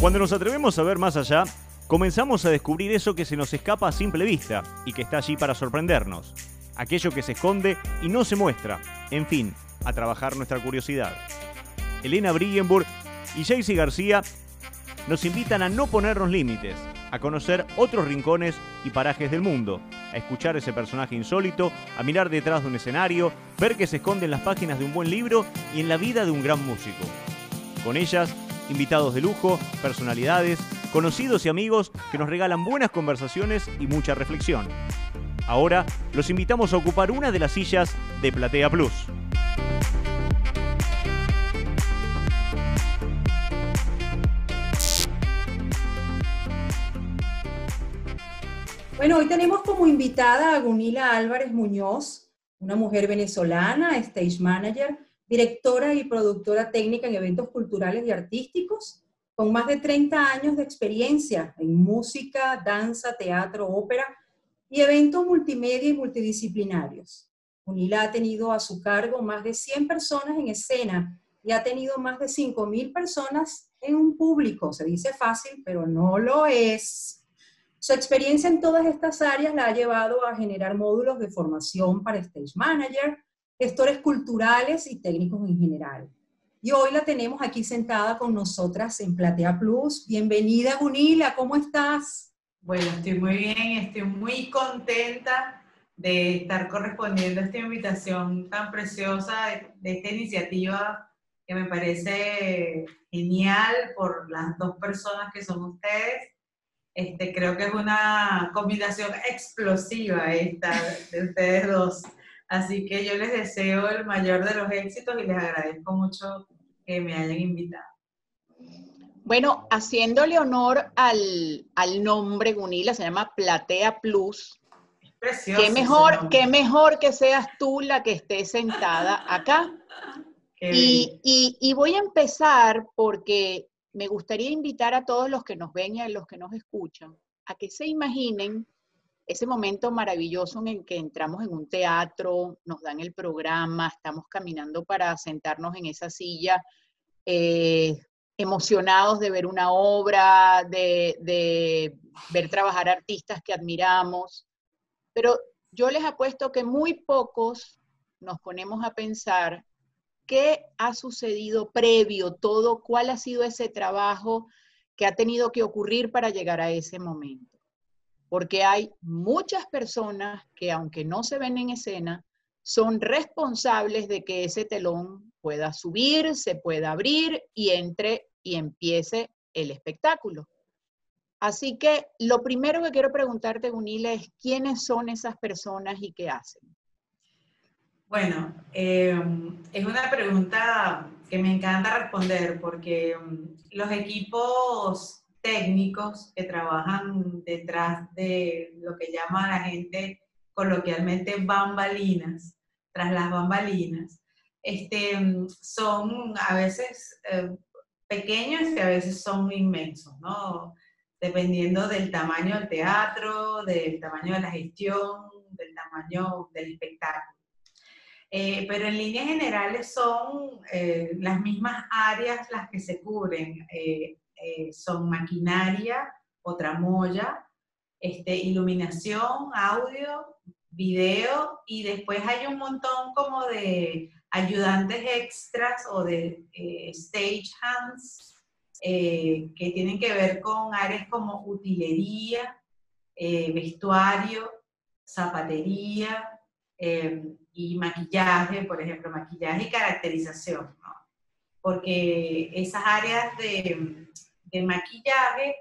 Cuando nos atrevemos a ver más allá, comenzamos a descubrir eso que se nos escapa a simple vista y que está allí para sorprendernos. Aquello que se esconde y no se muestra. En fin, a trabajar nuestra curiosidad. Elena Brillenburg y Jaycee García nos invitan a no ponernos límites, a conocer otros rincones y parajes del mundo, a escuchar ese personaje insólito, a mirar detrás de un escenario, ver que se esconde en las páginas de un buen libro y en la vida de un gran músico. Con ellas, invitados de lujo, personalidades, conocidos y amigos que nos regalan buenas conversaciones y mucha reflexión. Ahora los invitamos a ocupar una de las sillas de Platea Plus. Bueno, hoy tenemos como invitada a Gunila Álvarez Muñoz, una mujer venezolana, stage manager, directora y productora técnica en eventos culturales y artísticos, con más de 30 años de experiencia en música, danza, teatro, ópera y eventos multimedia y multidisciplinarios. Gunila ha tenido a su cargo más de 100 personas en escena y ha tenido más de 5.000 personas en un público. Se dice fácil, pero no lo es. Su experiencia en todas estas áreas la ha llevado a generar módulos de formación para stage manager, gestores culturales y técnicos en general. Y hoy la tenemos aquí sentada con nosotras en Platea Plus. Bienvenida, Gunila, ¿cómo estás? Bueno, estoy muy bien, estoy muy contenta de estar correspondiendo a esta invitación tan preciosa de, de esta iniciativa que me parece genial por las dos personas que son ustedes este, creo que es una combinación explosiva esta de ustedes dos. Así que yo les deseo el mayor de los éxitos y les agradezco mucho que me hayan invitado. Bueno, haciéndole honor al, al nombre Gunila, se llama Platea Plus. precioso. Qué mejor, qué mejor que seas tú la que esté sentada acá. Y, y, y, voy a empezar porque me gustaría invitar a todos los que nos ven y a los que nos escuchan a que se imaginen ese momento maravilloso en el que entramos en un teatro, nos dan el programa, estamos caminando para sentarnos en esa silla, eh, emocionados de ver una obra, de, de ver trabajar artistas que admiramos, pero yo les apuesto que muy pocos nos ponemos a pensar ¿Qué ha sucedido previo todo? ¿Cuál ha sido ese trabajo que ha tenido que ocurrir para llegar a ese momento? Porque hay muchas personas que aunque no se ven en escena, son responsables de que ese telón pueda subir, se pueda abrir y entre y empiece el espectáculo. Así que lo primero que quiero preguntarte, Gunila, es quiénes son esas personas y qué hacen. Bueno, eh, es una pregunta que me encanta responder porque mm, los equipos técnicos que trabajan detrás de lo que llama la gente coloquialmente bambalinas, tras las bambalinas, este, mm, son a veces eh, pequeños y a veces son inmensos, ¿no? Dependiendo del tamaño del teatro, del tamaño de la gestión, del tamaño del espectáculo. Eh, pero en líneas generales son eh, las mismas áreas las que se cubren. Eh, son maquinaria o tramoya, este, iluminación, audio, video y después hay un montón como de ayudantes extras o de stage hands que tienen que ver con áreas como utilería, vestuario, zapatería, y maquillaje, por ejemplo, maquillaje y caracterización. Porque esas áreas de, de maquillaje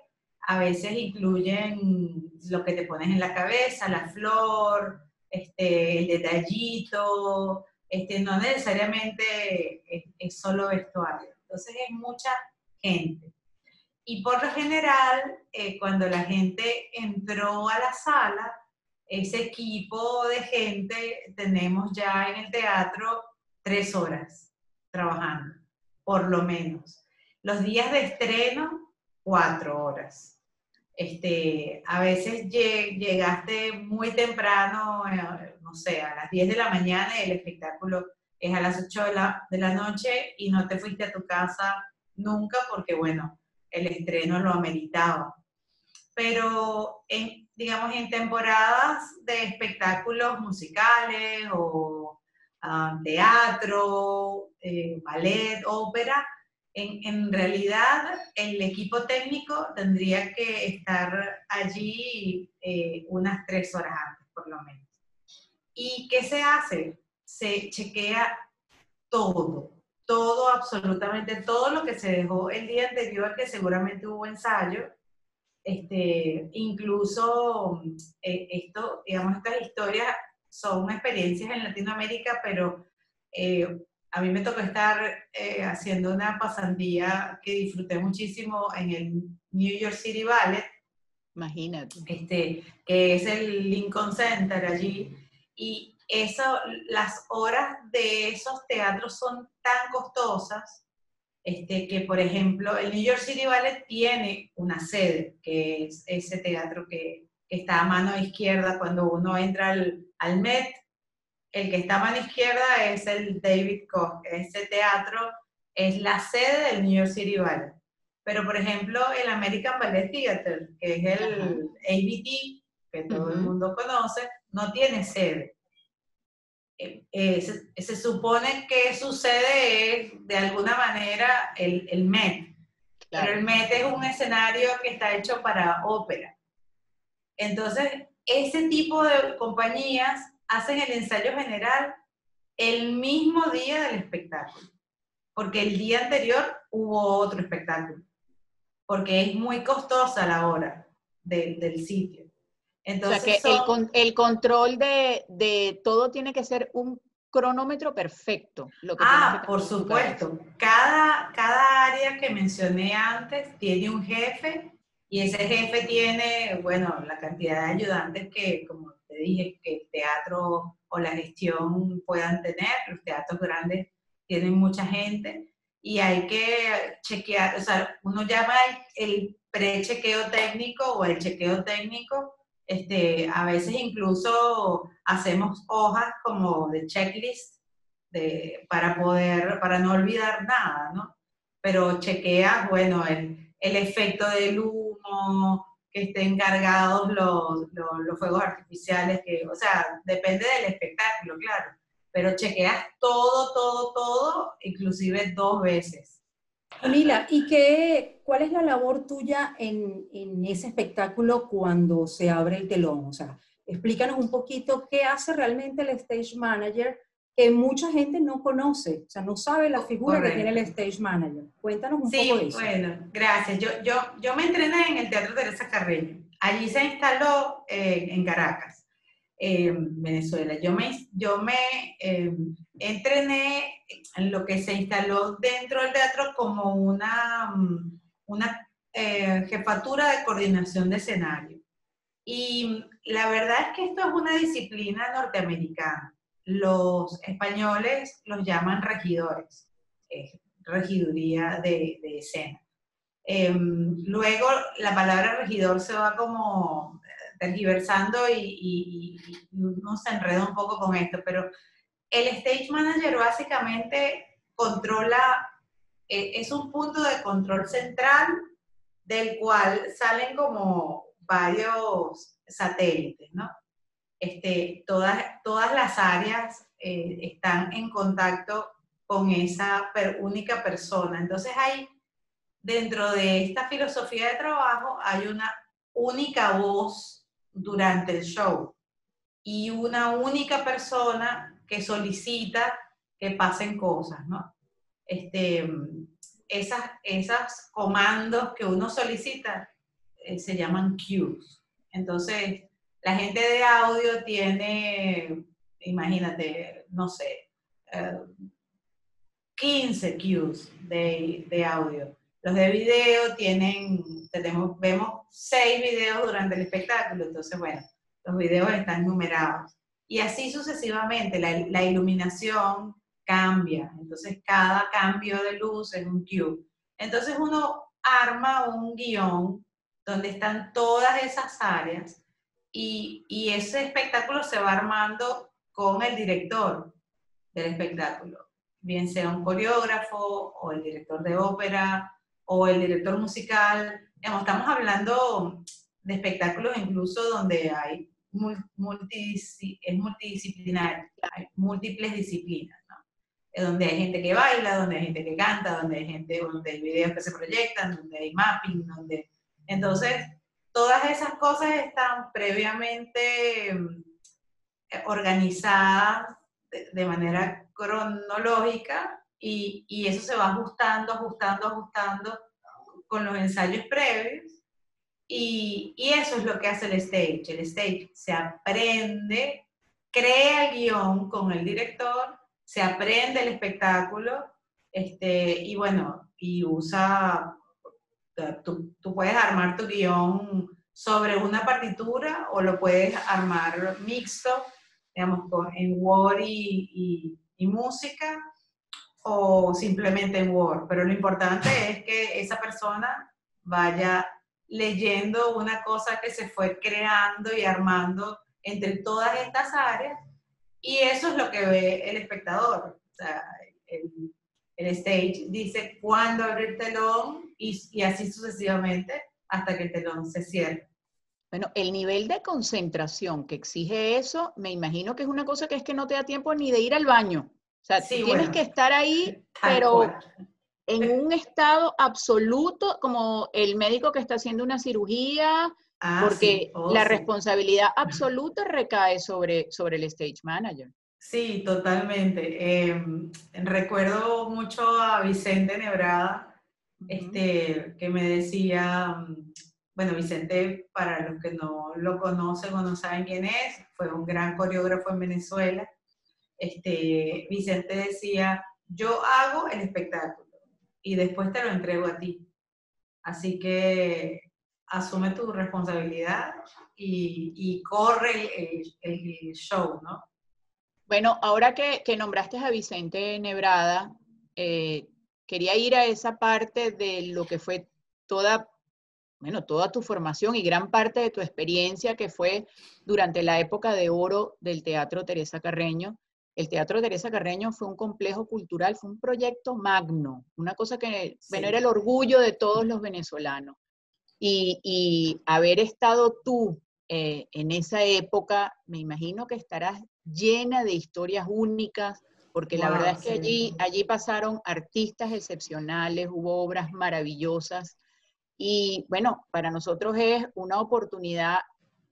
a veces incluyen lo que te pones en la cabeza, la flor, este, el detallito, este, no necesariamente es, solo vestuario. Entonces es mucha gente. Y por lo general, eh, cuando la gente entró a la sala, ese equipo de gente tenemos ya en el teatro tres horas trabajando, por lo menos. Los días de estreno, cuatro horas. Este, a veces llegaste muy temprano, eh, no sé, a las 10 de la mañana y el espectáculo es a las 8 de la, de la noche y no te fuiste a tu casa nunca porque, bueno, el estreno lo ameritaba. Pero, digamos, en temporadas de espectáculos musicales o ah, teatro, eh, ballet, ópera, en, realidad el equipo técnico tendría que estar allí eh, unas tres horas antes, por lo menos. ¿Y qué se hace? Se chequea todo, todo, absolutamente todo lo que se dejó el día anterior, que seguramente hubo ensayo, este, incluso eh, esto, digamos, estas historias son experiencias en Latinoamérica, pero eh, a mí me tocó estar eh, haciendo una pasantía que disfruté muchísimo en el New York City Ballet. Imagínate. Este, que es el Lincoln Center allí. Y eso, las horas de esos teatros son tan costosas este, que, por ejemplo, el New York City Ballet tiene una sede, que es ese teatro que, está a mano izquierda cuando uno entra al, al Met el que está a mano izquierda es el David Koch. Ese teatro es la sede del New York City Ballet. Pero, por ejemplo, el American Ballet Theater, que es el ABT, que todo el mundo conoce, no tiene sede. Eh, eh, se, supone que su sede es, de alguna manera, el, el Met. Pero el Met es un escenario que está hecho para ópera. Entonces, ese tipo de compañías hacen el ensayo general el mismo día del espectáculo, porque el día anterior hubo otro espectáculo, porque es muy costosa la hora del sitio. Entonces, o sea que el, control de, todo tiene que ser un cronómetro perfecto. Lo que ah, por supuesto. Cada, cada área que mencioné antes tiene un jefe y ese jefe tiene, bueno, la cantidad de ayudantes que, como dije, que el teatro o la gestión puedan tener. Los teatros grandes tienen mucha gente y hay que chequear, o sea, uno llama el pre-chequeo técnico o el chequeo técnico. Este, a veces incluso hacemos hojas como de checklist de, para poder, para no olvidar nada, ¿no? Pero chequeas, bueno, el, el efecto del humo, que estén cargados los, los, fuegos artificiales, que, o sea, depende del espectáculo, claro, pero chequeas todo, todo, todo, inclusive dos veces. Camila, ¿y qué, cuál es la labor tuya en, en, ese espectáculo cuando se abre el telón? O sea, explícanos un poquito qué hace realmente el stage manager que mucha gente no conoce, o sea, no sabe la figura que tiene el stage manager. Cuéntanos un poco de eso. Sí, bueno, gracias. Yo, yo, yo me entrené en el Teatro Teresa Carreño. Allí se instaló eh, en Caracas, en Venezuela. Yo me, yo me eh, entrené en lo que se instaló dentro del teatro como una, una eh, jefatura de coordinación de escenario. Y la verdad es que esto es una disciplina norteamericana los españoles los llaman regidores, regiduría de, escena. Em, luego la palabra regidor se va como tergiversando y, uno se enreda un poco con esto, pero el stage manager básicamente controla, e, es un punto de control central del cual salen como varios satélites, ¿no? Este, todas, todas las áreas eh, están en contacto con esa única persona. Entonces hay, dentro de esta filosofía de trabajo, hay una única voz durante el show y una única persona que solicita que pasen cosas, ¿no? Este, esas, esas comandos que uno solicita eh, se llaman cues. Entonces, la gente de audio tiene, imagínate, no sé, 15 eh, cues de, audio. Los de video tienen, tenemos, vemos 6 videos durante el espectáculo, entonces, bueno, los videos están numerados. Y así sucesivamente, la, la iluminación cambia, entonces cada cambio de luz es un cue. Entonces uno arma un guion donde están todas esas áreas y, ese espectáculo se va armando con el director del espectáculo, bien sea un coreógrafo o el director de ópera o el director musical. estamos hablando de espectáculos incluso donde hay es multidisciplinar, hay múltiples disciplinas. Donde hay gente que baila, donde hay gente que canta, donde hay gente, donde hay videos que se proyectan, donde hay mapping, donde... Entonces, todas esas cosas están previamente mm, organizadas de, manera cronológica y, y, eso se va ajustando, ajustando, ajustando con los ensayos previos y, y, eso es lo que hace el stage. El stage se aprende, crea el guion con el director, se aprende el espectáculo este, y bueno, y usa, tú, tú puedes armar tu guion sobre una partitura o lo puedes armar mixto, digamos, con, en Word y, y, música o simplemente en Word. Pero lo importante es que esa persona vaya leyendo una cosa que se fue creando y armando entre todas estas áreas y eso es lo que ve el espectador. O sea, el, el stage dice cuándo abrir el telón y, y, así sucesivamente hasta que el telón se cierre. Bueno, el nivel de concentración que exige eso, me imagino que es una cosa que es que no te da tiempo ni de ir al baño. O sea, tienes que estar ahí, pero en un estado absoluto, como el médico que está haciendo una cirugía, ah, porque oh, la responsabilidad absoluta recae sobre, sobre el stage manager. Sí, totalmente. Em, recuerdo mucho a Vicente Nebrada, este, que me decía, bueno, Vicente, para los que no lo conocen o no saben quién es, fue un gran coreógrafo en Venezuela. Este, Vicente decía, yo hago el espectáculo y después te lo entrego a ti. Así que asume tu responsabilidad y, corre el, show, ¿no? Bueno, ahora que, nombraste a Vicente Nebrada, eh, quería ir a esa parte de lo que fue toda, bueno, toda tu formación y gran parte de tu experiencia que fue durante la época de oro del Teatro Teresa Carreño. El Teatro Teresa Carreño fue un complejo cultural, fue un proyecto magno, una cosa que, bueno, era el orgullo de todos los venezolanos. Y, haber estado tú eh, en esa época, me imagino que estarás llena de historias únicas, porque la verdad es que allí, allí pasaron artistas excepcionales, hubo obras maravillosas. Y bueno, para nosotros es una oportunidad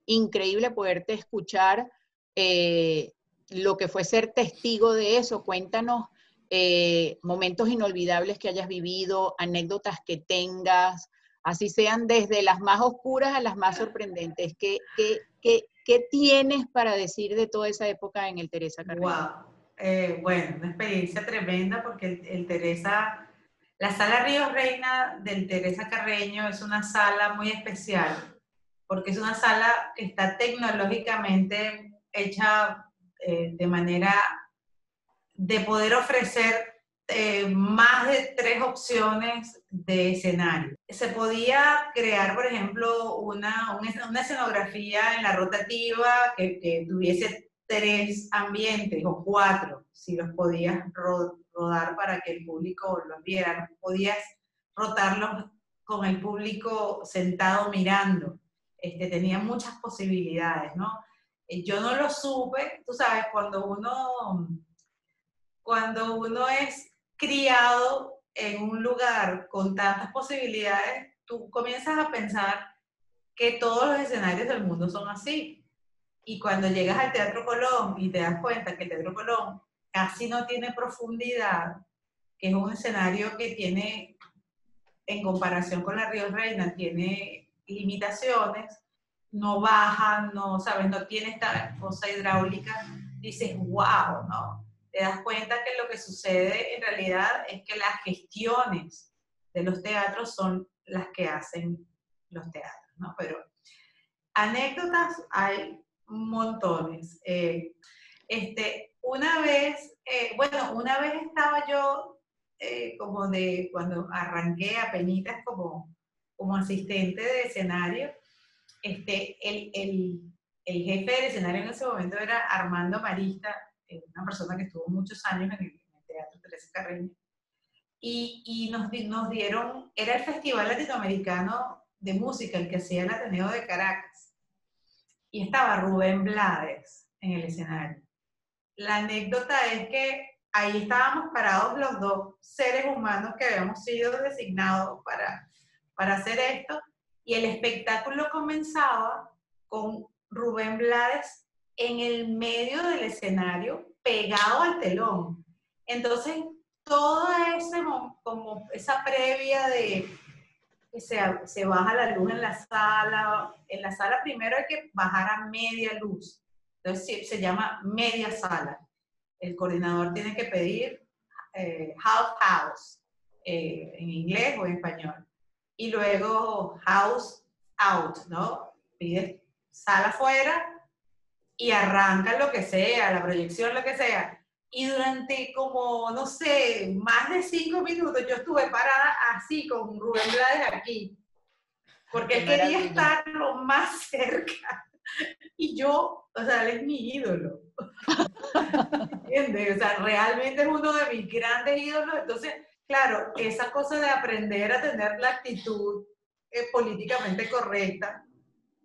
increíble poderte escuchar eh, lo que fue ser testigo de eso. Cuéntanos eh, momentos inolvidables que hayas vivido, anécdotas que tengas, así sean desde las más oscuras a las más sorprendentes. ¿Qué, qué, qué, tienes para decir de toda esa época en el Teresa Carreño? Wow. Eh, bueno, una experiencia tremenda porque el, el, Teresa, la sala Río Reina del Teresa Carreño es una sala muy especial porque es una sala que está tecnológicamente hecha eh, de manera de poder ofrecer eh, más de tres opciones de escenario. Se podía crear, por ejemplo, una, una escenografía en la rotativa que, tuviese tres ambientes o cuatro, si los podías rodar para que el público los viera. Podías rotarlos con el público sentado mirando. Este, tenía muchas posibilidades, ¿no? Eh, yo no lo supe, tú sabes, cuando uno, cuando uno es criado en un lugar con tantas posibilidades, tú comienzas a pensar que todos los escenarios del mundo son así. Y cuando llegas al Teatro Colón y te das cuenta que el Teatro Colón casi no tiene profundidad, que es un escenario que tiene, en comparación con la Río Reina, tiene limitaciones, no baja, no, ¿sabes? No tiene esta cosa hidráulica, dices, wow, ¿no? Te das cuenta que lo que sucede en realidad es que las gestiones de los teatros son las que hacen los teatros, ¿no? Pero anécdotas hay montones. Eh, este, una vez, eh, bueno, una vez estaba yo eh, como de, cuando arranqué a penitas como, como asistente de escenario, este, el, el, el, jefe del escenario en ese momento era Armando Marista, una persona que estuvo muchos años en el, Teatro Teresa Carreño. y, nos, nos dieron, era el Festival Latinoamericano de Música, el que hacía el Ateneo de Caracas. Y estaba Rubén Blades en el escenario. La anécdota es que ahí estábamos parados los dos seres humanos que habíamos sido designados para, para hacer esto, y el espectáculo comenzaba con Rubén Blades en el medio del escenario, pegado al telón. Entonces, toda ese, como esa previa de que se, se, baja la luz en la sala, en la sala primero hay que bajar a media luz, entonces se, llama media sala. El coordinador tiene que pedir eh, half house, eh, en inglés o en español, y luego house out, ¿no? Pide sala afuera y arranca lo que sea, la proyección, lo que sea y durante como, no sé, más de cinco minutos yo estuve parada así con Rubén Blades aquí, porque él quería estar lo más cerca. Y yo, o sea, él es mi ídolo. ¿Entiendes? O sea, realmente es uno de mis grandes ídolos. Entonces, claro, esa cosa de aprender a tener la actitud eh, políticamente correcta,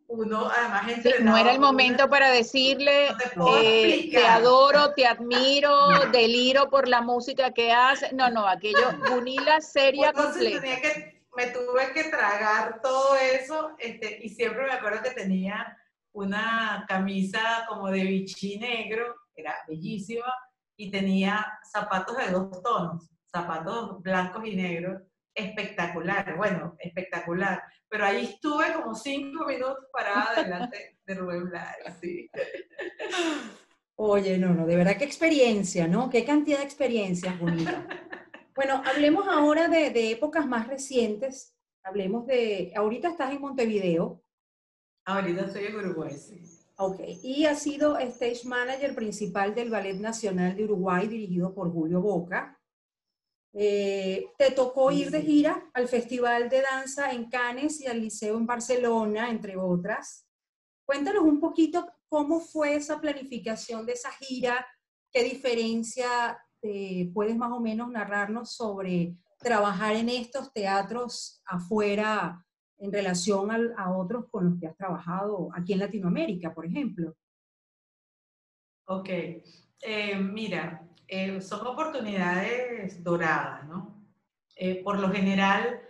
uno además no era el momento para decirle, eh, te, adoro, te admiro, deliro por la música que hace. No, no, aquello, Gunila seria completa. Que, me tuve que tragar todo eso este, y siempre me acuerdo que tenía una camisa como de bichí negro, era bellísima, y tenía zapatos de dos tonos, zapatos blancos y negros, espectacular, bueno, espectacular pero ahí estuve como cinco minutos parada delante de Rubén Blades, sí. Oye, no, no, de verdad qué experiencia, ¿no? Qué cantidad de experiencias bonitas. Bueno, hablemos ahora de, de, épocas más recientes. Hablemos de, ahorita estás en Montevideo. Ahorita estoy en Uruguay, sí. Ok, y has sido stage manager principal del Ballet Nacional de Uruguay, dirigido por Julio Boca. Eh, te tocó ir de gira al Festival de Danza en Cannes y al Liceo en Barcelona, entre otras. Cuéntanos un poquito cómo fue esa planificación de esa gira, qué diferencia eh, puedes más o menos narrarnos sobre trabajar en estos teatros afuera en relación a otros con los que has trabajado aquí en Latinoamérica, por ejemplo. Ok, eh, mira, eh, son oportunidades doradas, ¿no? Eh, por lo general,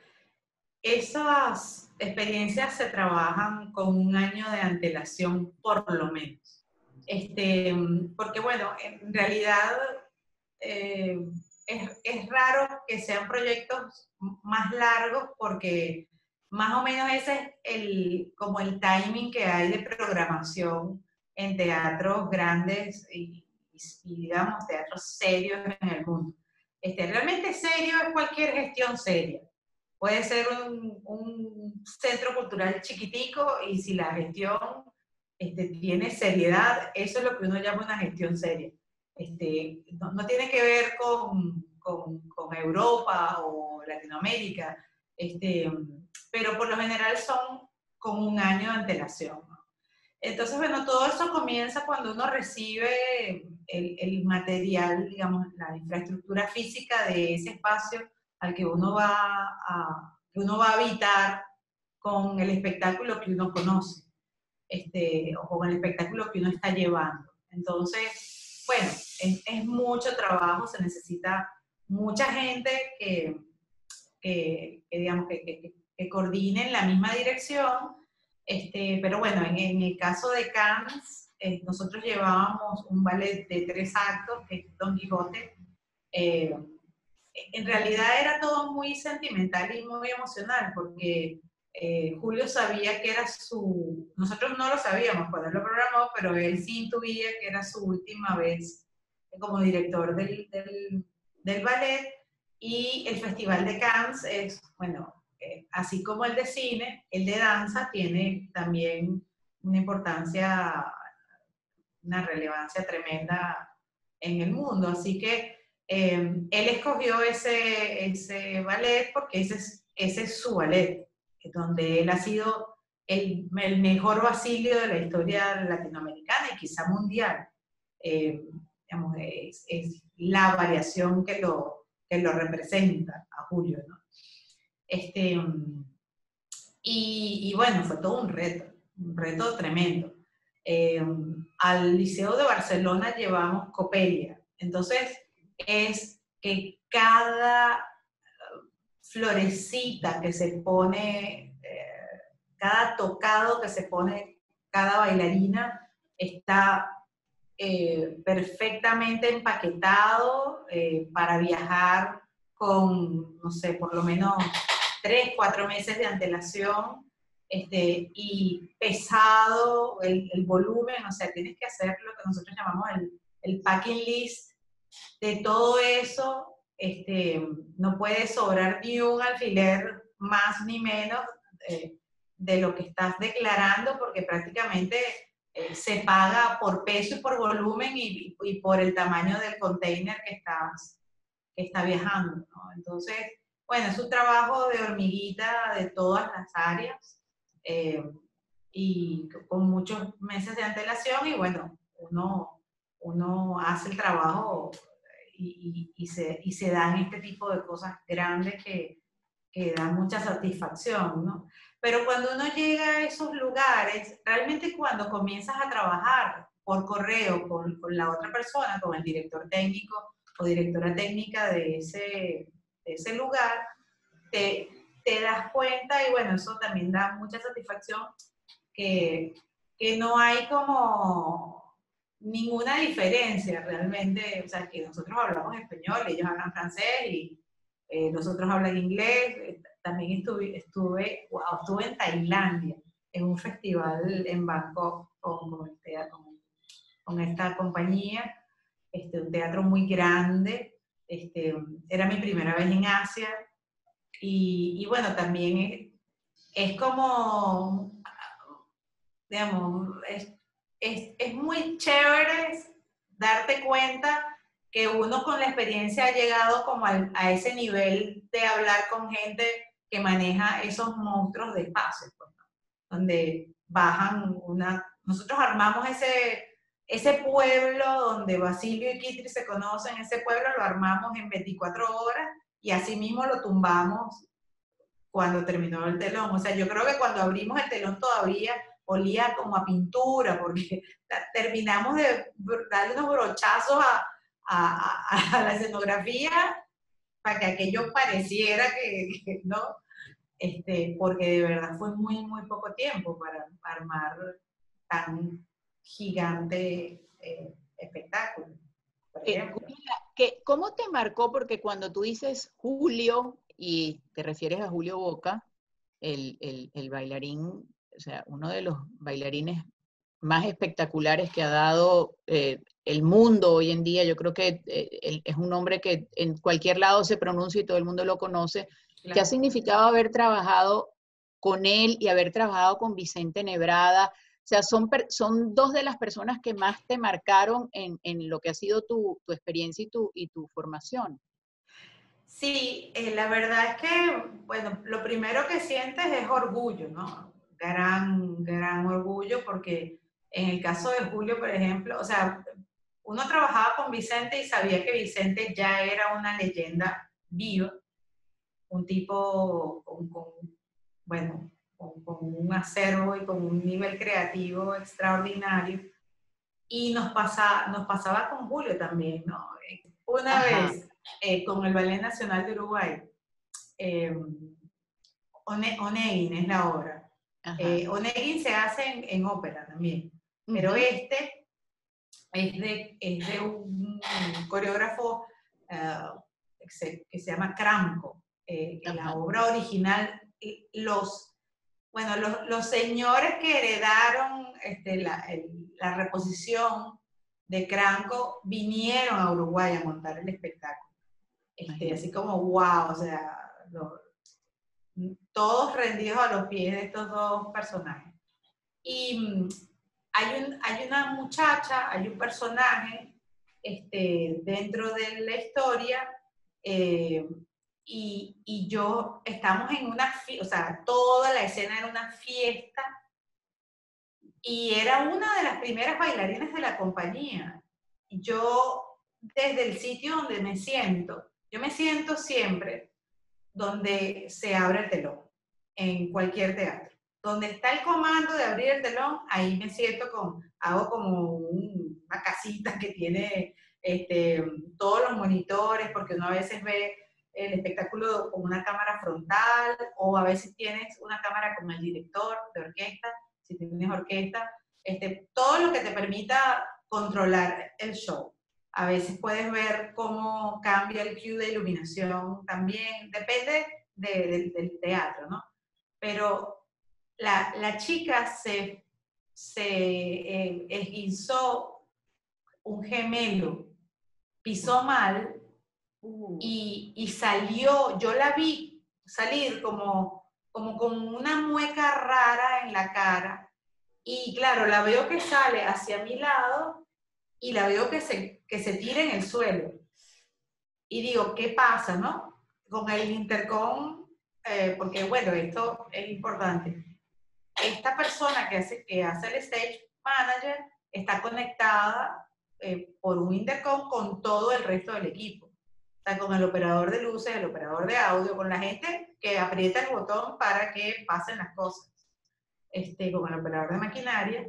esas experiencias se trabajan con un año de antelación, por lo menos. Este, porque, bueno, en realidad eh, es, es, raro que sean proyectos más largos porque más o menos ese es el, como el timing que hay de programación en teatros grandes y, y, digamos, teatros serios en el mundo. Este, realmente serio es cualquier gestión seria. Puede ser un, un centro cultural chiquitico y si la gestión este, tiene seriedad, eso es lo que uno llama una gestión seria. Este, no, no, tiene que ver con, con, con, Europa o Latinoamérica, este, pero por lo general son con un año de antelación. Entonces, bueno, todo eso comienza cuando uno recibe el, material, digamos, la infraestructura física de ese espacio al que uno va a, que uno va a habitar con el espectáculo que uno conoce, este, o con el espectáculo que uno está llevando. Entonces, bueno, es, mucho trabajo, se necesita mucha gente que, que, digamos, que, que, coordine en la misma dirección, este, pero bueno, en, en el caso de Cannes, eh, nosotros llevábamos un ballet de tres actos, que es Don Quijote. Eh, en realidad era todo muy sentimental y muy emocional, porque eh, Julio sabía que era su, nosotros no lo sabíamos cuando lo programó, pero él sí intuía que era su última vez como director del, del, del ballet. Y el Festival de Cannes es, bueno, así como el de cine, el de danza tiene también una importancia una relevancia tremenda en el mundo. Así que em, él escogió ese, ballet porque ese es, su ballet, donde él ha sido el, mejor basilio de la historia latinoamericana y quizá mundial. Es, es, la variación que lo, que lo representa a Julio, ¿no? Este, y, bueno, fue todo un reto, un reto tremendo. Eh, al Liceo de Barcelona llevamos Copelia, entonces es que cada florecita que se pone, eh, cada tocado que se pone cada bailarina está eh, perfectamente empaquetado eh, para viajar con, no sé, por lo menos tres, cuatro meses de antelación este, y pesado el, volumen, o sea, tienes que hacer lo que nosotros llamamos el, el packing list de todo eso. Este, no puede sobrar ni un alfiler más ni menos eh, de lo que estás declarando porque prácticamente eh, se paga por peso y por volumen y, por el tamaño del container que estás está viajando. Entonces, bueno, es un trabajo de hormiguita de todas las áreas eh, y con muchos meses de antelación y bueno, uno, uno hace el trabajo y, y, se, y se dan este tipo de cosas grandes que, que dan mucha satisfacción, ¿no? Pero cuando uno llega a esos lugares, realmente cuando comienzas a trabajar por correo con, con la otra persona, con el director técnico o directora técnica de ese, ese lugar, te, te, das cuenta y bueno, eso también da mucha satisfacción que, que no hay como ninguna diferencia realmente, o sea, que nosotros hablamos español, ellos hablan francés y eh, nosotros hablan inglés, también estuve, estuve, estuve en Tailandia, en un festival en Bangkok con, con, esta compañía, este, un teatro muy grande. Este, era mi primera vez en Asia. Y, bueno, también es, como, digamos, es, es, es muy chévere darte cuenta que uno con la experiencia ha llegado como a ese nivel de hablar con gente que maneja esos monstruos de espacio, pues, donde bajan una... Nosotros armamos ese, ese pueblo donde Basilio y Kitri se conocen, ese pueblo lo armamos en 24 horas y así mismo lo tumbamos cuando terminó el telón. O sea, yo creo que cuando abrimos el telón todavía olía como a pintura, porque terminamos de darle unos brochazos a, a, la escenografía para que aquello pareciera que, ¿no? Este, porque de verdad fue muy, muy poco tiempo para, armar tan gigante eh, espectáculo. Eh, que, ¿Cómo te marcó? Porque cuando tú dices Julio y te refieres a Julio Boca, el, el, bailarín, o sea, uno de los bailarines más espectaculares que ha dado eh, el mundo hoy en día. Yo creo que eh, es un nombre que en cualquier lado se pronuncia y todo el mundo lo conoce. ¿Qué ha significado haber trabajado con él y haber trabajado con Vicente Nebrada? Sea, son, son dos de las personas que más te marcaron en, lo que ha sido tu, experiencia y tu, y tu formación. Sí, eh, la verdad es que, bueno, lo primero que sientes es orgullo, ¿no? Gran, gran orgullo porque en el caso de Julio, por ejemplo, o sea, uno trabajaba con Vicente y sabía que Vicente ya era una leyenda viva, un tipo con, bueno, con, un acervo y con un nivel creativo extraordinario. Y nos, pasa, nos pasaba con Julio también, ¿no? Una vez eh, con el Ballet Nacional de Uruguay, eh, Onegin es la obra. Eh, Onegin se hace en, ópera también, pero este es de, un coreógrafo eh, que, se, llama Cranco. Eh, en la obra original, los, bueno, los, señores que heredaron este, la, reposición de Cranco vinieron a Uruguay a montar el espectáculo. Este, así como, wow, o sea, todos rendidos a los pies de estos dos personajes. Y mm, hay, una muchacha, hay un personaje este, dentro de la historia eh, y, yo estamos en una o sea, toda la escena era una fiesta y era una de las primeras bailarines de la compañía. Yo, desde el sitio donde me siento, Yo me siento siempre donde se abre el telón, en cualquier teatro. Donde está el comando de abrir el telón, ahí me siento con, hago como una casita que tiene este, todos los monitores, porque uno a veces ve el espectáculo con una cámara frontal o a veces tienes una cámara con el director de orquesta, si tienes orquesta, este, todo lo que te permita controlar el show. A veces puedes ver cómo cambia el cue de iluminación también, depende del teatro, ¿no? Pero la, la chica se, se eh, un gemelo, pisó mal uh. y, y, salió, yo la vi salir como, como con una mueca rara en la cara. Y claro, la veo que sale hacia mi lado y la veo que se, que se tira en el suelo. Y digo, ¿qué pasa, no? Con el intercom, eh, porque bueno, esto es importante. Esta persona que hace, que hace el stage manager está conectada eh, por un intercom con todo el resto del equipo. Sea, con el operador de luces, el operador de audio, con la gente que aprieta el botón para que pasen las cosas. Este, con el operador de maquinaria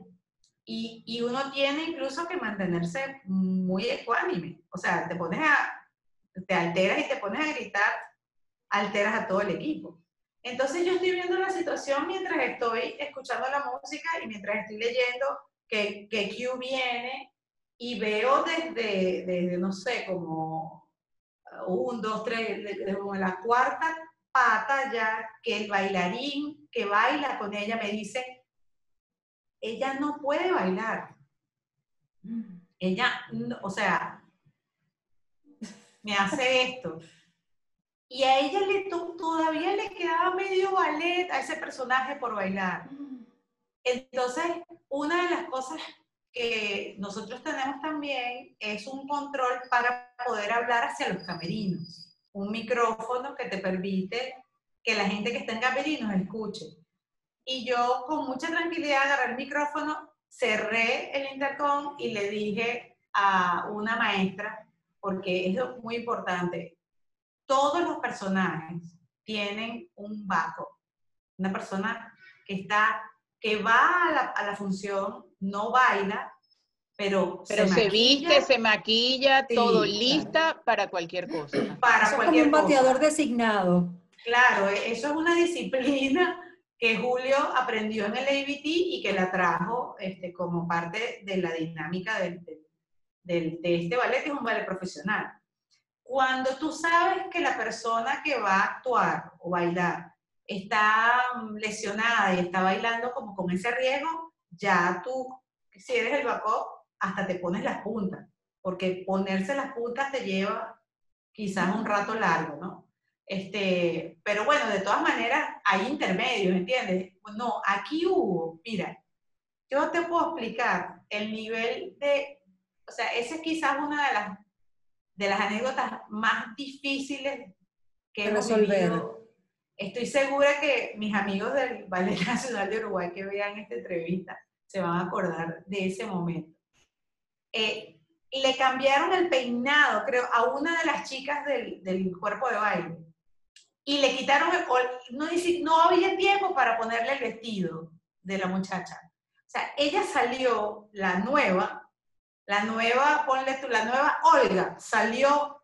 y, y, uno tiene incluso que mantenerse muy ecuánime. O sea, te pones a, te alteras y te pones a gritar, alteras a todo el equipo. Entonces yo estoy viendo la situación mientras estoy escuchando la música y mientras estoy leyendo que, que Q viene y veo desde, desde, no sé, como un, dos, tres, como la cuarta pata ya que el bailarín que baila con ella me dice, ella no puede bailar. Ella, o sea, me hace esto. Y a ella le todavía le quedaba medio ballet a ese personaje por bailar. Entonces, una de las cosas que nosotros tenemos también es un control para poder hablar hacia los camerinos. Un micrófono que te permite que la gente que está en camerinos escuche y yo con mucha tranquilidad agarré el micrófono, cerré el intercom y le dije a una maestra, porque es muy importante, todos los personajes tienen un vaco, una persona que está, que va a la, a la función, no baila, pero, pero se, viste, se maquilla, todo lista para cualquier cosa. Para eso cualquier es como un bateador designado. Claro, e, eso es una disciplina que Julio aprendió en el ABT y que la trajo este, como parte de la dinámica de este ballet, que es un ballet profesional. Cuando tú sabes que la persona que va a actuar o bailar está lesionada y está bailando como con ese riesgo, ya tú, si eres el backup, hasta te pones las puntas, porque ponerse las puntas te lleva quizás un rato largo, ¿no? Este, pero bueno, de todas maneras hay intermedios, ¿entiendes? No, aquí hubo, mira, yo te puedo explicar el nivel de, o sea, esa es quizás una de las, de las anécdotas más difíciles que hemos resolver. Estoy segura que mis amigos del Ballet Nacional de Uruguay que vean esta entrevista se van a acordar de ese momento. Eh, le cambiaron el peinado, creo, a una de las chicas del, del cuerpo de baile y le quitaron, no, no había tiempo para ponerle el vestido de la muchacha. O sea, ella salió, la nueva, la nueva, ponle tú, la nueva Olga, salió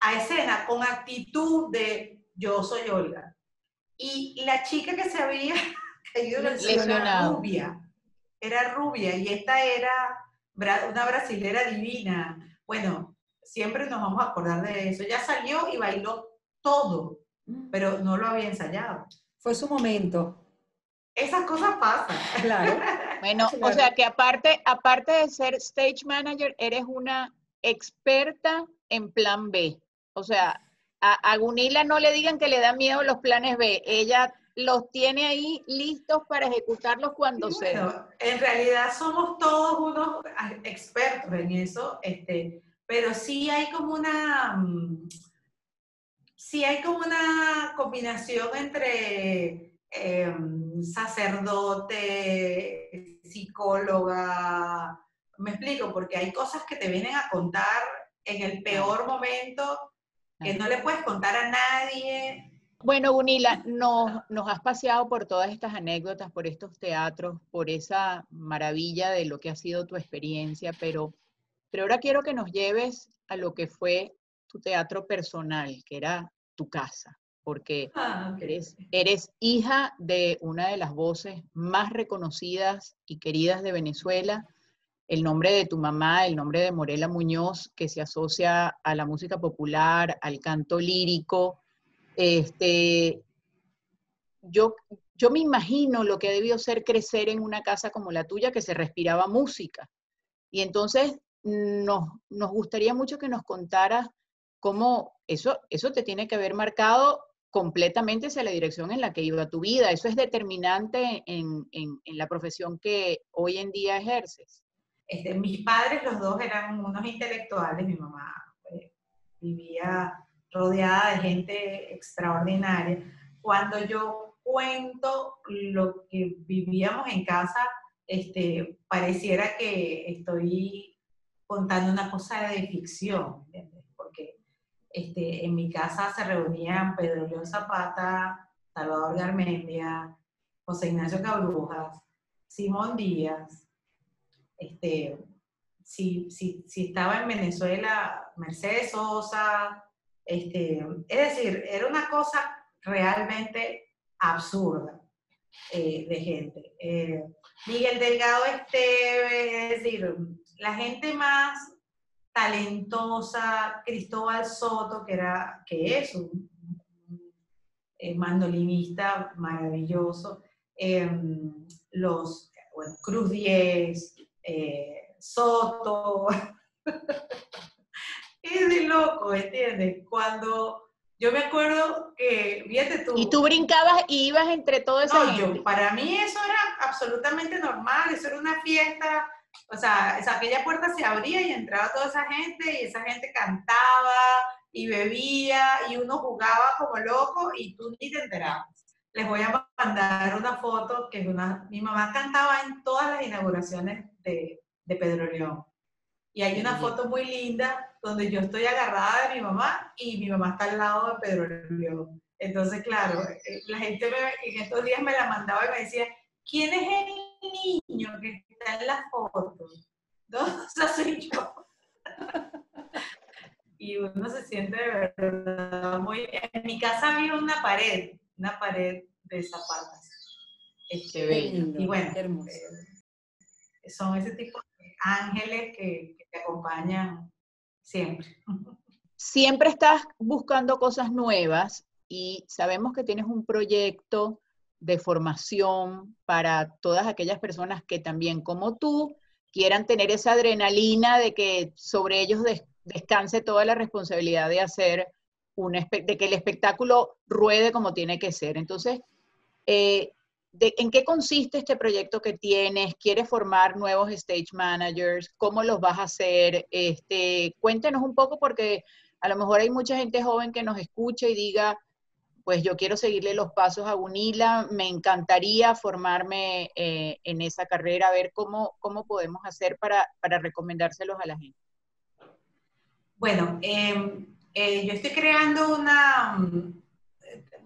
a escena con actitud de yo soy Olga. Y la chica que se había caído en el era rubia, era rubia, y esta era una brasilera divina. Bueno, siempre nos vamos a acordar de eso. Ya salió y bailó todo, mm. pero no lo había ensayado. Fue su momento. Esas cosas pasan. Claro. bueno, o sea que aparte, aparte de ser stage manager, eres una experta en plan B. O sea, a, Gunila no le digan que le da miedo los planes B. Ella los tiene ahí listos para ejecutarlos cuando sea. En realidad somos todos unos expertos en eso, este, pero sí hay como una, mm, sí hay como una combinación entre em, sacerdote, psicóloga, me explico, porque hay cosas que te vienen a contar en el peor momento que no le puedes contar a nadie. Bueno, Gunila, nos, nos has paseado por todas estas anécdotas, por estos teatros, por esa maravilla de lo que ha sido tu experiencia, pero, pero ahora quiero que nos lleves a lo que fue tu teatro personal, que era tu casa, porque ah, eres, eres hija de una de las voces más reconocidas y queridas de Venezuela, el nombre de tu mamá, el nombre de Morela Muñoz, que se asocia a la música popular, al canto lírico. Este, yo, yo me imagino lo que debió ser crecer en una casa como la tuya, que se respiraba música. Y entonces nos, nos gustaría mucho que nos contaras cómo eso, eso te tiene que haber marcado completamente hacia la dirección en la que iba tu vida. Eso es determinante en, en la profesión que hoy en día ejerces. Este, mis padres, los dos, eran unos intelectuales. Mi mamá pues, vivía rodeada de gente extraordinaria. Cuando yo cuento lo que vivíamos en casa, este, pareciera que estoy contando una cosa de ficción, porque este, en mi casa se reunían Pedro León Zapata, Salvador Garmendia, José Ignacio Cabrujas, Simón Díaz, este, si, si, si, estaba en Venezuela, Mercedes Sosa, este, es decir, era una cosa realmente absurda eh, de gente. Eh, Miguel Delgado Esteve, es decir, la gente más talentosa, Cristóbal Soto, que, era, que es un, mandolinista maravilloso, em, los Cruz Diez, eh, Soto. es de loco, ¿entiendes? Cuando yo me acuerdo que, fíjate tú. Y tú brincabas y ibas entre todo eso. No, para mí eso era absolutamente normal, eso era una fiesta. O sea, aquella puerta se abría y entraba toda esa gente y esa gente cantaba y bebía y uno jugaba como loco y tú ni te enterabas les voy a mandar una foto que una, mi mamá cantaba en todas las inauguraciones de, de Pedro León. Y hay una foto muy linda donde yo estoy agarrada de mi mamá y mi mamá está al lado de Pedro León. Entonces, claro, eh, la gente en estos días me la mandaba y me decía, ¿quién es el niño que está en la foto? No, o soy yo. y uno se siente de verdad muy... En mi casa había una pared una pared de zapatas. Este, y bueno, eh, son ese tipo de ángeles que, te acompañan siempre. Siempre estás buscando cosas nuevas y sabemos que tienes un proyecto de formación para todas aquellas personas que también como tú quieran tener esa adrenalina de que sobre ellos descanse toda la responsabilidad de hacer de que el espectáculo ruede como tiene que ser. Entonces, eh, ¿en qué consiste este proyecto que tienes? ¿Quieres formar nuevos stage managers? ¿Cómo los vas a hacer? Este, cuéntenos un poco porque a lo mejor hay mucha gente joven que nos escucha y diga, pues yo quiero seguirle los pasos a Unila, me encantaría formarme eh, en esa carrera, a ver cómo, cómo podemos hacer para, para recomendárselos a la gente. Bueno, eh, eh, yo estoy creando una, mm,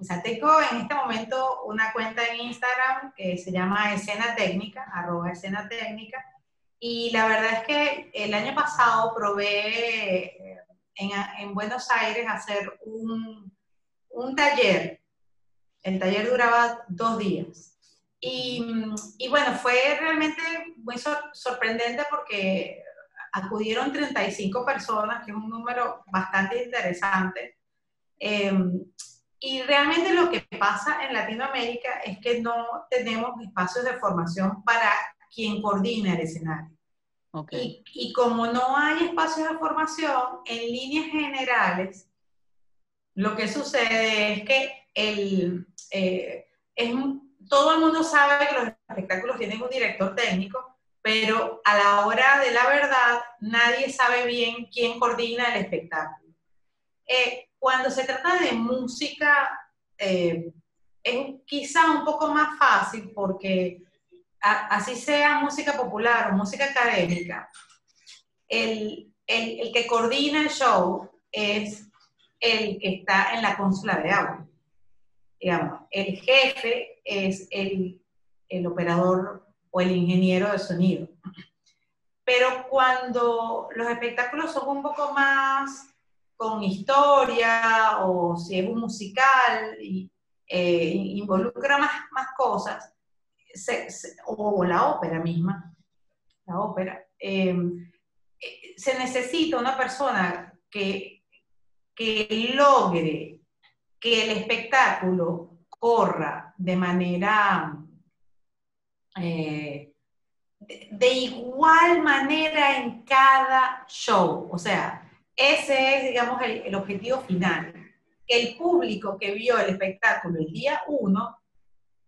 o sea, tengo en este momento una cuenta en Instagram que se llama Escena Técnica, arroba Escena Técnica, y la verdad es que el año pasado probé eh, en, en Buenos Aires hacer un, un, taller. El taller duraba dos días. Y, mm, y bueno, fue realmente muy sorprendente porque acudieron 35 personas, que es un número bastante interesante. Em, y realmente lo que pasa en Latinoamérica es que no tenemos espacios de formación para quien coordina el escenario. Okay. Y, como no hay espacios de formación, en líneas generales, lo que sucede es que el, eh, es, todo el mundo sabe que los espectáculos tienen un director técnico, pero a la hora de la verdad nadie sabe bien quién coordina el espectáculo. Eh, cuando se trata de música, eh, es quizá un poco más fácil porque así sea música popular o música académica, el, el, el, que coordina el show es el que está en la consola de audio. Digamos, el jefe es el, el operador o el ingeniero de sonido. Pero cuando los espectáculos son un poco más con historia o si es un musical y eh, involucra más, más cosas, o la ópera misma, la ópera, em, eh, se necesita una persona que, que logre que el espectáculo corra de manera eh, de, igual manera en cada show. O sea, ese es, digamos, el, objetivo final. Que el público que vio el espectáculo el día uno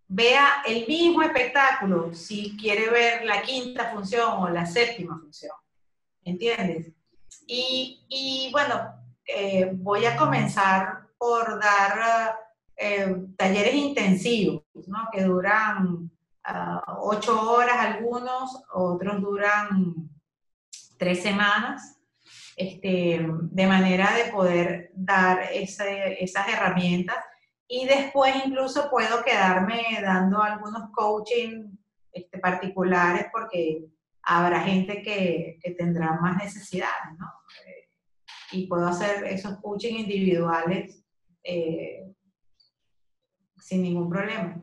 vea el mismo espectáculo si quiere ver la quinta función o la séptima función. ¿Entiendes? Y, bueno, eh, voy a comenzar por dar eh, talleres intensivos, ¿no? Que duran ocho horas algunos, otros duran tres semanas, este, de manera de poder dar esas herramientas. Y después incluso puedo quedarme dando algunos coaching este, particulares porque habrá gente que, que tendrá más necesidades, ¿no? y puedo hacer esos coaching individuales eh, sin ningún problema.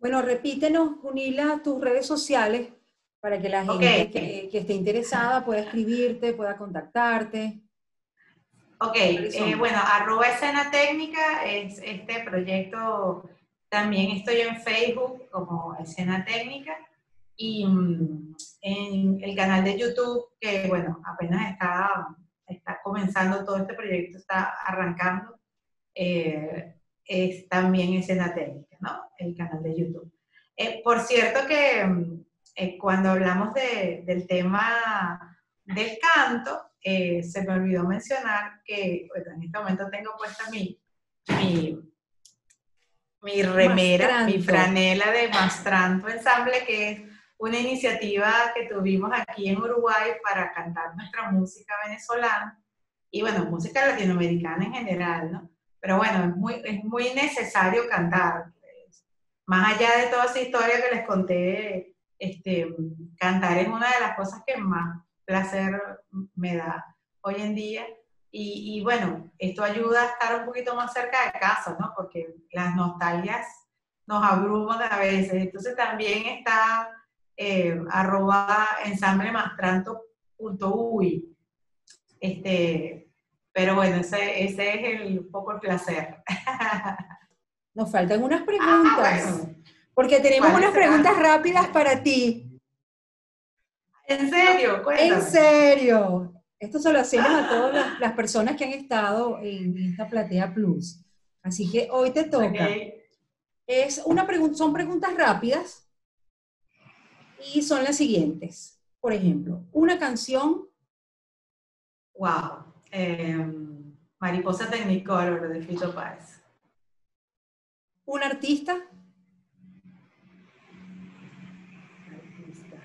Bueno, repítenos, Junila, tus redes sociales para que la gente que, esté interesada pueda escribirte, pueda contactarte. Ok, eh, bueno, arroba escena técnica es este proyecto, también estoy en Facebook como escena técnica y mm, en el canal de YouTube que, bueno, apenas está, está comenzando todo este proyecto, está arrancando, eh, es también escena técnica, ¿no? El canal de YouTube. Eh, por cierto que mm, eh, cuando hablamos del tema del canto, eh, se me olvidó mencionar que bueno, en este momento tengo puesta mi, mi, remera, mi franela de Mastranto Ensamble, que es una iniciativa que tuvimos aquí en Uruguay para cantar nuestra música venezolana y bueno, música latinoamericana en general, ¿no? Pero bueno, es muy, es muy necesario cantar. Pues. Más allá de toda esa historia que les conté, este, cantar es una de las cosas que más placer me da hoy en día. Y, bueno, esto ayuda a estar un poquito más cerca de casa, ¿no? Porque las nostalgias nos abruman a veces. Entonces también está eh, arroba ensamblemastranto.uy. Este, pero bueno, ese, ese es el, un poco el placer. Nos faltan unas preguntas. Ah, porque tenemos unas preguntas rápidas para ti. ¿En serio? En serio. Esto se lo hacemos a todas las, personas que han estado en esta Platea Plus. Así que hoy te toca. Es una son preguntas rápidas y son las siguientes. Por ejemplo, una canción. Wow. Em, Mariposa Technicolor de Fito Páez. ¿Un artista? Artista.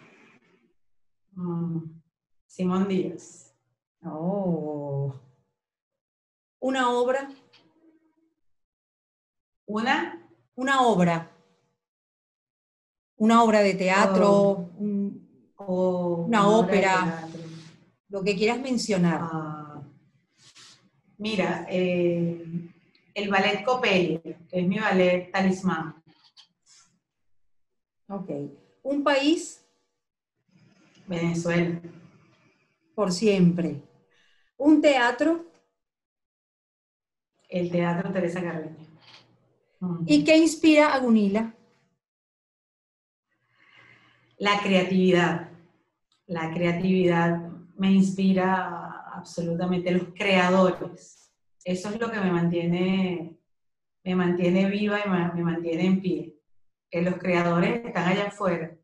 Mm, Simón Díaz. Oh. ¿Una obra? ¿Una? Una obra. Una obra de teatro, oh. una, ópera, lo que quieras mencionar. Ah. Mira, eh, el ballet Copelli, que es mi ballet talismán. Ok. ¿Un país? Venezuela. Por siempre. ¿Un teatro? El Teatro Teresa Carreño. ¿Y qué inspira a Gunila? La creatividad. La creatividad me inspira absolutamente, los creadores. Eso es lo que me mantiene, me mantiene viva y me, mantiene en pie. Que los creadores están allá afuera.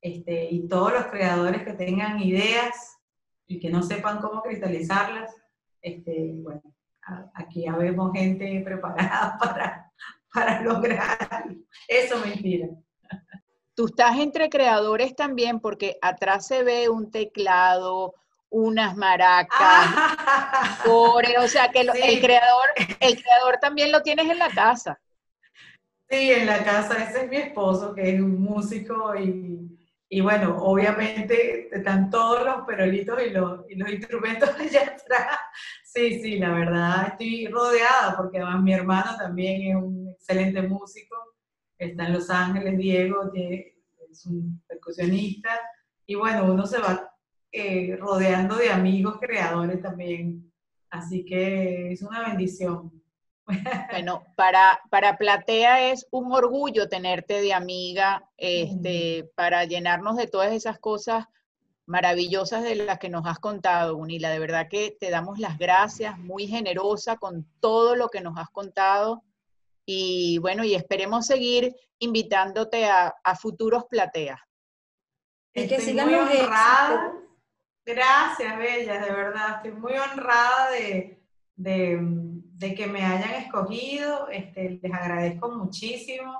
Este, y todos los creadores que tengan ideas y que no sepan cómo cristalizarlas, este, bueno, aquí ya vemos gente preparada para, para lograr. Eso me inspira. Tú estás entre creadores también porque atrás se ve un teclado, unas maracas, o sea que el creador, el creador también lo tienes en la casa. Sí, en la casa, ese es mi esposo, que es un músico y, y bueno, obviamente están todos los perolitos y los, y los instrumentos allá atrás. Sí, sí, la verdad estoy rodeada porque además mi hermano también es un excelente músico, está en Los Ángeles, Diego, es un percusionista y bueno, uno se va eh, rodeando de amigos creadores también, así que es una bendición. Bueno, para, para Platea es un orgullo tenerte de amiga, este, para llenarnos de todas esas cosas maravillosas de las que nos has contado, Unila. De verdad que te damos las gracias, muy generosa con todo lo que nos has contado. Y bueno, y esperemos seguir invitándote a, futuros plateas. Y que sigan muy honrada. Gracias, Bella, de verdad. Estoy muy honrada de, de, que me hayan escogido. Este, les agradezco muchísimo.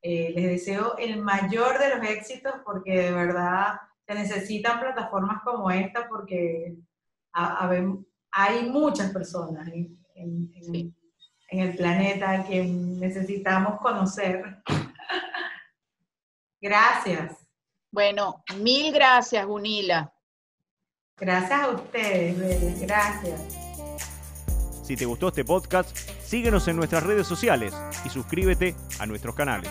Eh, les deseo el mayor de los éxitos porque de verdad se necesitan plataformas como esta porque hay muchas personas en, el planeta que necesitamos conocer. gracias. Bueno, mil gracias, Unila. Gracias a ustedes, gracias. Si te gustó este podcast, síguenos en nuestras redes sociales y suscríbete a nuestros canales.